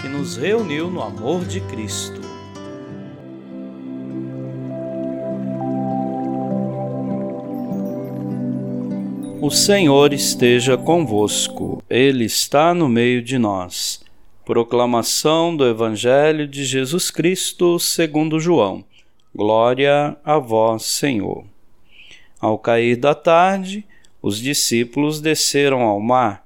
que nos reuniu no amor de Cristo. O Senhor esteja convosco, Ele está no meio de nós. Proclamação do Evangelho de Jesus Cristo segundo João. Glória a vós, Senhor. Ao cair da tarde, os discípulos desceram ao mar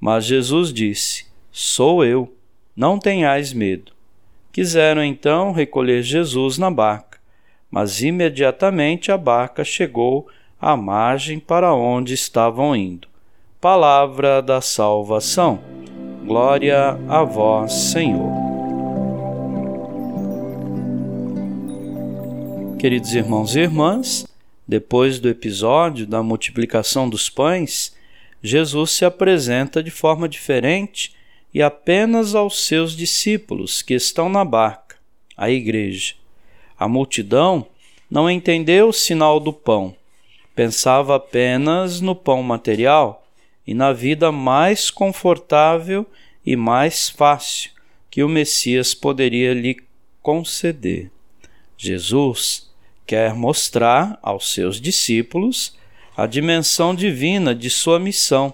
Mas Jesus disse: Sou eu, não tenhais medo. Quiseram então recolher Jesus na barca, mas imediatamente a barca chegou à margem para onde estavam indo. Palavra da salvação. Glória a vós, Senhor. Queridos irmãos e irmãs, depois do episódio da multiplicação dos pães, Jesus se apresenta de forma diferente e apenas aos seus discípulos que estão na barca, a igreja. A multidão não entendeu o sinal do pão, pensava apenas no pão material e na vida mais confortável e mais fácil que o Messias poderia lhe conceder. Jesus quer mostrar aos seus discípulos a dimensão divina de sua missão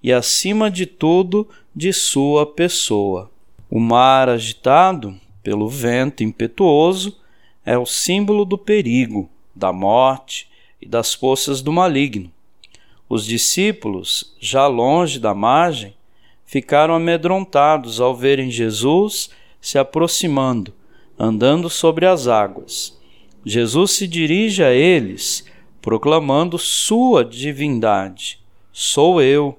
e, acima de tudo, de sua pessoa. O mar agitado pelo vento impetuoso é o símbolo do perigo, da morte e das forças do maligno. Os discípulos, já longe da margem, ficaram amedrontados ao verem Jesus se aproximando, andando sobre as águas. Jesus se dirige a eles proclamando sua divindade. Sou eu,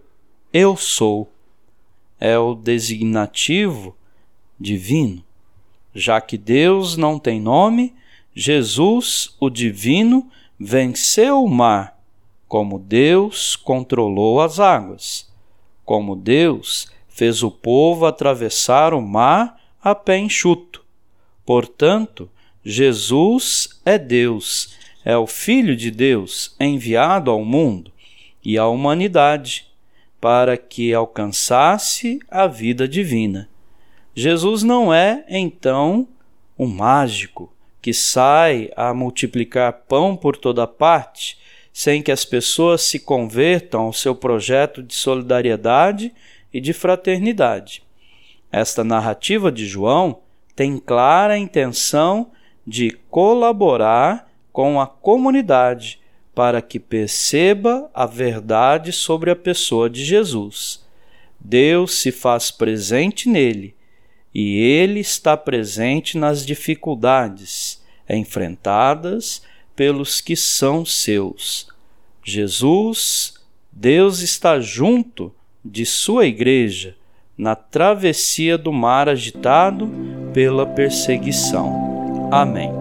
eu sou. É o designativo divino. Já que Deus não tem nome, Jesus, o divino, venceu o mar, como Deus controlou as águas, como Deus fez o povo atravessar o mar a pé enxuto. Portanto, Jesus é Deus é o Filho de Deus enviado ao mundo e à humanidade para que alcançasse a vida divina. Jesus não é, então, um mágico que sai a multiplicar pão por toda parte sem que as pessoas se convertam ao seu projeto de solidariedade e de fraternidade. Esta narrativa de João tem clara intenção de colaborar com a comunidade para que perceba a verdade sobre a pessoa de Jesus. Deus se faz presente nele e ele está presente nas dificuldades enfrentadas pelos que são seus. Jesus, Deus está junto de sua igreja na travessia do mar agitado pela perseguição. Amém.